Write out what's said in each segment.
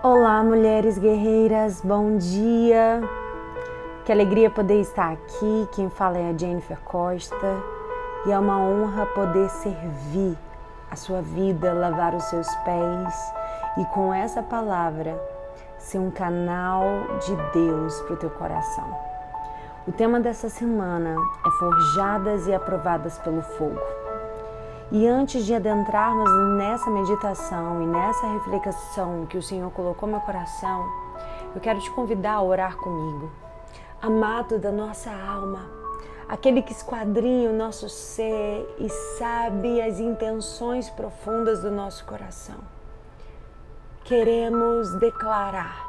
Olá, mulheres guerreiras, bom dia. Que alegria poder estar aqui. Quem fala é a Jennifer Costa e é uma honra poder servir a sua vida, lavar os seus pés e com essa palavra ser um canal de Deus para o teu coração. O tema dessa semana é Forjadas e Aprovadas pelo Fogo. E antes de adentrarmos nessa meditação e nessa reflexão que o Senhor colocou no meu coração, eu quero te convidar a orar comigo. Amado da nossa alma, aquele que esquadrinha o nosso ser e sabe as intenções profundas do nosso coração. Queremos declarar,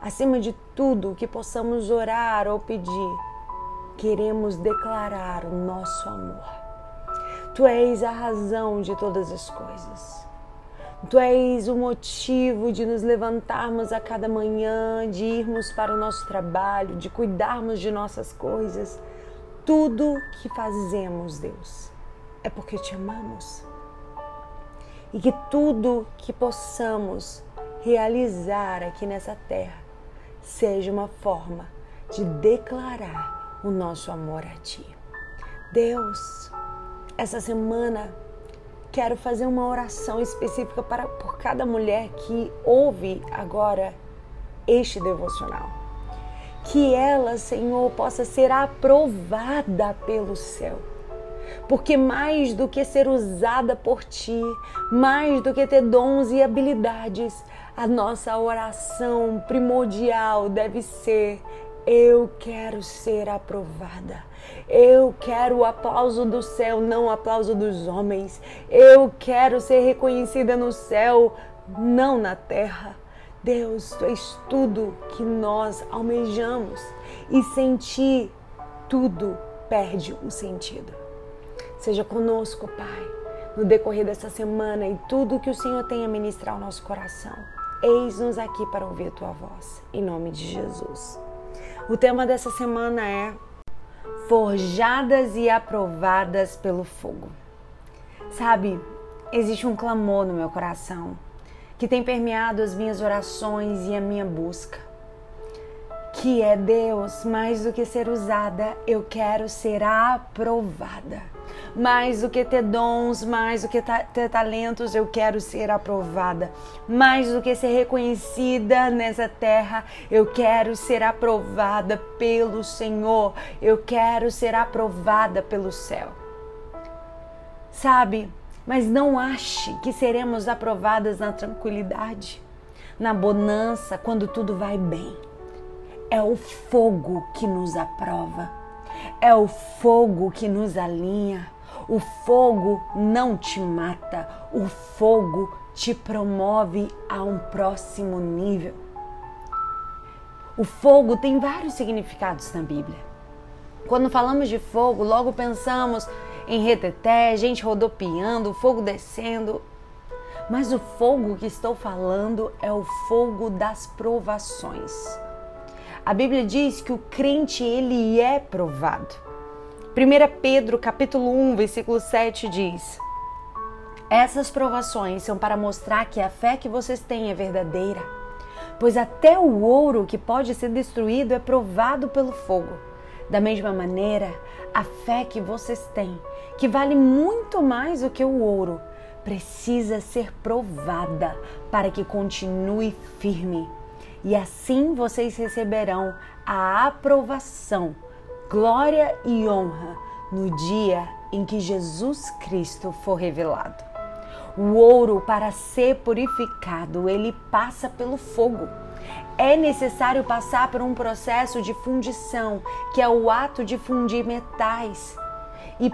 acima de tudo que possamos orar ou pedir, queremos declarar o nosso amor Tu és a razão de todas as coisas. Tu és o motivo de nos levantarmos a cada manhã, de irmos para o nosso trabalho, de cuidarmos de nossas coisas. Tudo que fazemos, Deus, é porque te amamos. E que tudo que possamos realizar aqui nessa terra seja uma forma de declarar o nosso amor a Ti. Deus, essa semana quero fazer uma oração específica para por cada mulher que ouve agora este devocional. Que ela, Senhor, possa ser aprovada pelo céu. Porque mais do que ser usada por ti, mais do que ter dons e habilidades, a nossa oração primordial deve ser: eu quero ser aprovada. Eu quero o aplauso do céu, não o aplauso dos homens. Eu quero ser reconhecida no céu, não na terra. Deus, tu és tudo que nós almejamos e sem ti tudo perde o sentido. Seja conosco, Pai, no decorrer dessa semana e tudo que o Senhor tem a ministrar ao nosso coração. Eis-nos aqui para ouvir a tua voz, em nome de Jesus. O tema dessa semana é Forjadas e aprovadas pelo fogo. Sabe, existe um clamor no meu coração que tem permeado as minhas orações e a minha busca. Que é Deus, mais do que ser usada, eu quero ser aprovada mais do que ter dons, mais do que ter talentos, eu quero ser aprovada. Mais do que ser reconhecida nessa terra, eu quero ser aprovada pelo Senhor. Eu quero ser aprovada pelo céu. Sabe? Mas não ache que seremos aprovadas na tranquilidade, na bonança, quando tudo vai bem. É o fogo que nos aprova. É o fogo que nos alinha. O fogo não te mata, o fogo te promove a um próximo nível. O fogo tem vários significados na Bíblia. Quando falamos de fogo, logo pensamos em reteté, gente rodopiando, fogo descendo. Mas o fogo que estou falando é o fogo das provações. A Bíblia diz que o crente ele é provado. 1 Pedro capítulo 1, versículo 7 diz: Essas provações são para mostrar que a fé que vocês têm é verdadeira, pois até o ouro que pode ser destruído é provado pelo fogo. Da mesma maneira, a fé que vocês têm, que vale muito mais do que o ouro, precisa ser provada para que continue firme. E assim vocês receberão a aprovação glória e honra no dia em que Jesus Cristo for revelado. O ouro, para ser purificado, ele passa pelo fogo. É necessário passar por um processo de fundição, que é o ato de fundir metais, e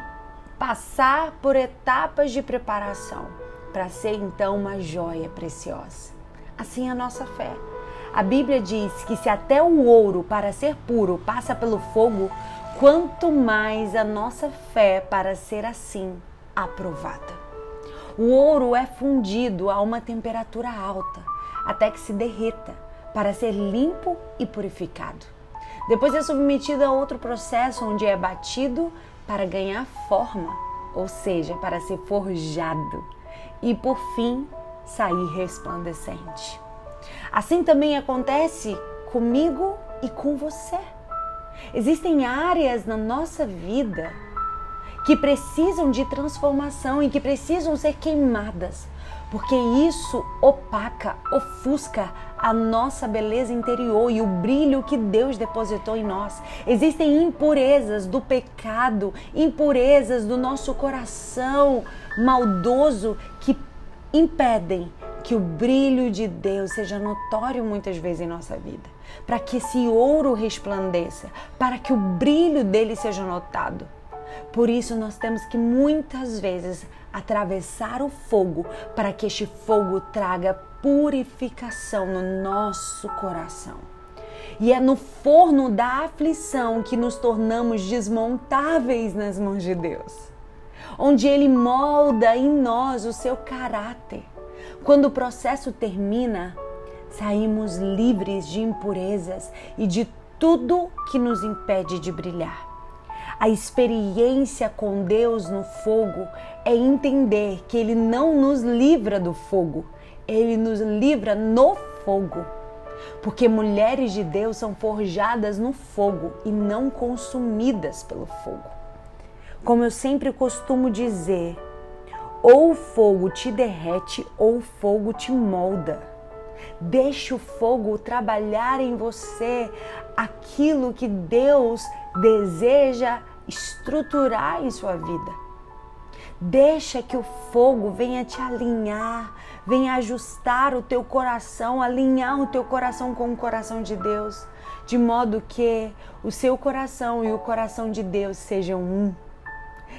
passar por etapas de preparação, para ser então uma joia preciosa. Assim é a nossa fé. A Bíblia diz que se até o ouro para ser puro passa pelo fogo, quanto mais a nossa fé para ser assim aprovada. O ouro é fundido a uma temperatura alta até que se derreta para ser limpo e purificado. Depois é submetido a outro processo onde é batido para ganhar forma, ou seja, para ser forjado e por fim sair resplandecente. Assim também acontece comigo e com você. Existem áreas na nossa vida que precisam de transformação e que precisam ser queimadas, porque isso opaca, ofusca a nossa beleza interior e o brilho que Deus depositou em nós. Existem impurezas do pecado, impurezas do nosso coração maldoso que impedem que o brilho de Deus seja notório muitas vezes em nossa vida, para que esse ouro resplandeça, para que o brilho dele seja notado. Por isso nós temos que muitas vezes atravessar o fogo para que este fogo traga purificação no nosso coração. E é no forno da aflição que nos tornamos desmontáveis nas mãos de Deus, onde Ele molda em nós o seu caráter. Quando o processo termina, saímos livres de impurezas e de tudo que nos impede de brilhar. A experiência com Deus no fogo é entender que Ele não nos livra do fogo, Ele nos livra no fogo. Porque mulheres de Deus são forjadas no fogo e não consumidas pelo fogo. Como eu sempre costumo dizer, ou o fogo te derrete ou o fogo te molda. Deixe o fogo trabalhar em você aquilo que Deus deseja estruturar em sua vida. Deixa que o fogo venha te alinhar, venha ajustar o teu coração, alinhar o teu coração com o coração de Deus, de modo que o seu coração e o coração de Deus sejam um.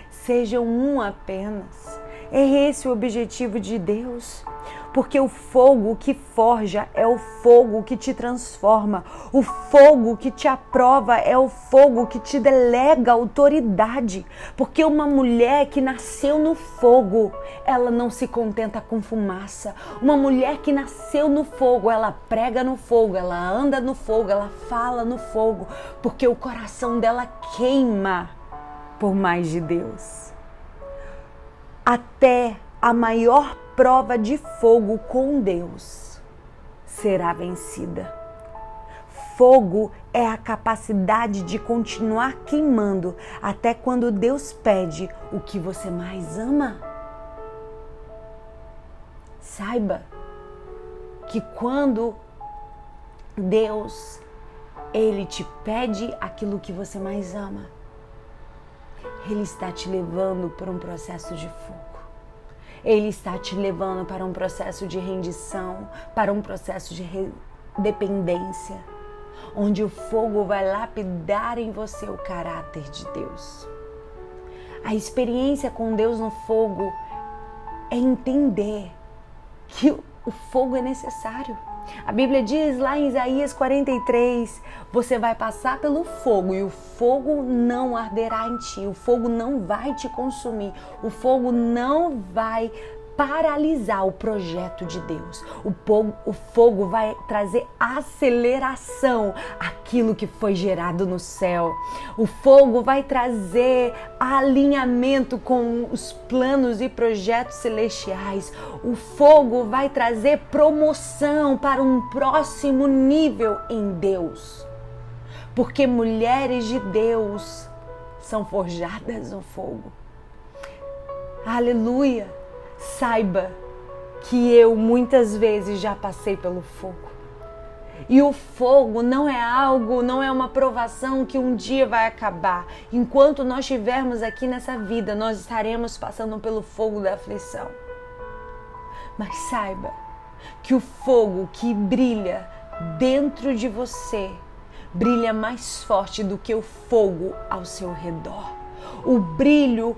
Sejam um apenas. É esse o objetivo de Deus porque o fogo que forja é o fogo que te transforma, o fogo que te aprova é o fogo que te delega autoridade, porque uma mulher que nasceu no fogo, ela não se contenta com fumaça. Uma mulher que nasceu no fogo, ela prega no fogo, ela anda no fogo, ela fala no fogo, porque o coração dela queima por mais de Deus. Até a maior prova de fogo com Deus será vencida. Fogo é a capacidade de continuar queimando até quando Deus pede o que você mais ama. Saiba que quando Deus ele te pede aquilo que você mais ama, ele está te levando por um processo de fogo. Ele está te levando para um processo de rendição, para um processo de dependência, onde o fogo vai lapidar em você o caráter de Deus. A experiência com Deus no fogo é entender que o fogo é necessário. A Bíblia diz lá em Isaías 43: você vai passar pelo fogo e o fogo não arderá em ti, o fogo não vai te consumir, o fogo não vai paralisar o projeto de Deus. O fogo, o fogo vai trazer aceleração àquilo que foi gerado no céu. O fogo vai trazer alinhamento com os planos e projetos celestiais. O fogo vai trazer promoção para um próximo nível em Deus. Porque mulheres de Deus são forjadas no fogo. Aleluia! Saiba que eu muitas vezes já passei pelo fogo. E o fogo não é algo, não é uma provação que um dia vai acabar. Enquanto nós estivermos aqui nessa vida, nós estaremos passando pelo fogo da aflição. Mas saiba que o fogo que brilha dentro de você brilha mais forte do que o fogo ao seu redor. O brilho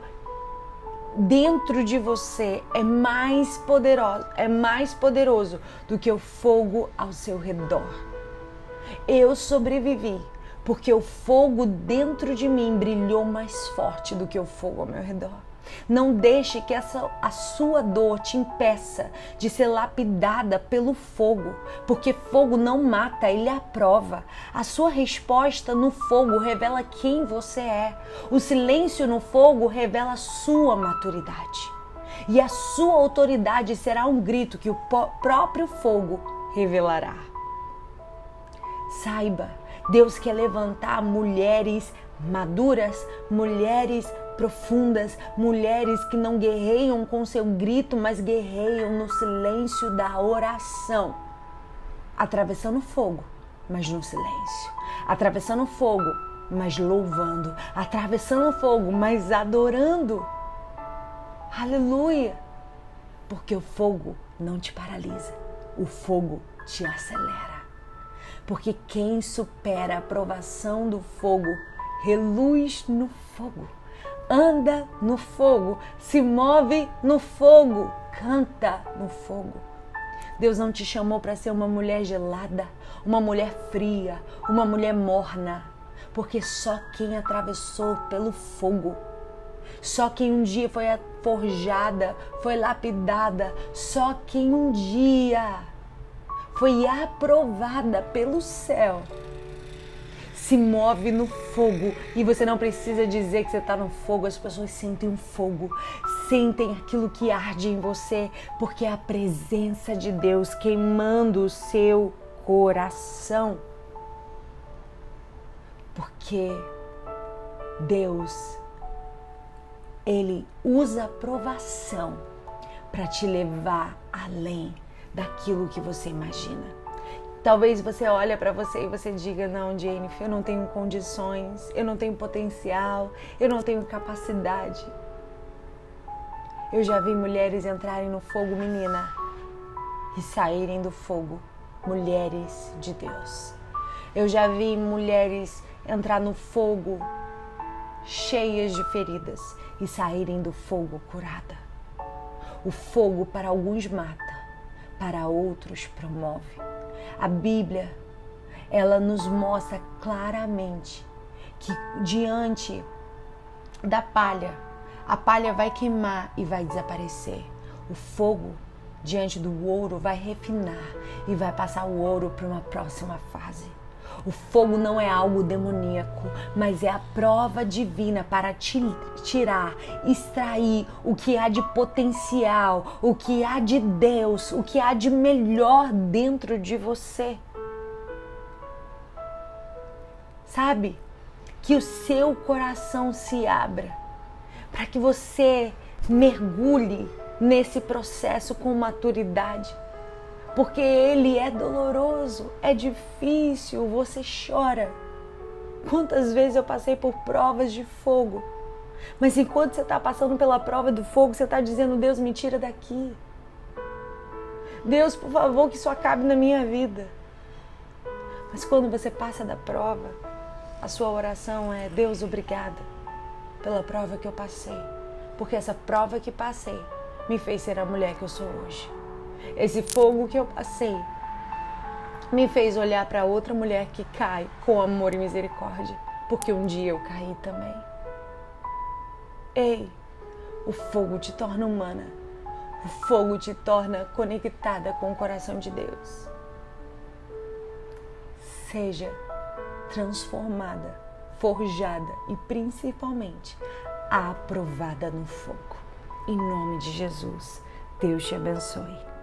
dentro de você é mais poderoso, é mais poderoso do que o fogo ao seu redor. Eu sobrevivi porque o fogo dentro de mim brilhou mais forte do que o fogo ao meu redor. Não deixe que essa, a sua dor te impeça de ser lapidada pelo fogo, porque fogo não mata, ele aprova. A sua resposta no fogo revela quem você é. O silêncio no fogo revela a sua maturidade. E a sua autoridade será um grito que o próprio fogo revelará. Saiba, Deus quer levantar mulheres maduras, mulheres profundas, mulheres que não guerreiam com seu grito, mas guerreiam no silêncio da oração, atravessando fogo, mas no silêncio, atravessando fogo, mas louvando, atravessando fogo, mas adorando. Aleluia! Porque o fogo não te paralisa, o fogo te acelera. Porque quem supera a provação do fogo reluz no fogo, anda no fogo, se move no fogo, canta no fogo. Deus não te chamou para ser uma mulher gelada, uma mulher fria, uma mulher morna, porque só quem atravessou pelo fogo, só quem um dia foi forjada, foi lapidada, só quem um dia foi aprovada pelo céu se move no fogo e você não precisa dizer que você está no fogo, as pessoas sentem um fogo, sentem aquilo que arde em você, porque é a presença de Deus queimando o seu coração. Porque Deus, Ele usa a provação para te levar além daquilo que você imagina. Talvez você olhe para você e você diga: "Não, Jennifer, eu não tenho condições, eu não tenho potencial, eu não tenho capacidade". Eu já vi mulheres entrarem no fogo, menina, e saírem do fogo, mulheres de Deus. Eu já vi mulheres entrar no fogo cheias de feridas e saírem do fogo curada. O fogo para alguns mata, para outros promove. A Bíblia, ela nos mostra claramente que diante da palha, a palha vai queimar e vai desaparecer. O fogo diante do ouro vai refinar e vai passar o ouro para uma próxima fase. O fogo não é algo demoníaco, mas é a prova divina para te tirar, extrair o que há de potencial, o que há de Deus, o que há de melhor dentro de você. Sabe? Que o seu coração se abra para que você mergulhe nesse processo com maturidade porque ele é doloroso, é difícil, você chora. Quantas vezes eu passei por provas de fogo, mas enquanto você está passando pela prova do fogo, você está dizendo: Deus, me tira daqui. Deus, por favor, que isso acabe na minha vida. Mas quando você passa da prova, a sua oração é: Deus, obrigada pela prova que eu passei, porque essa prova que passei me fez ser a mulher que eu sou hoje. Esse fogo que eu passei me fez olhar para outra mulher que cai com amor e misericórdia, porque um dia eu caí também. Ei, o fogo te torna humana. O fogo te torna conectada com o coração de Deus. Seja transformada, forjada e principalmente aprovada no fogo. Em nome de Jesus, Deus te abençoe.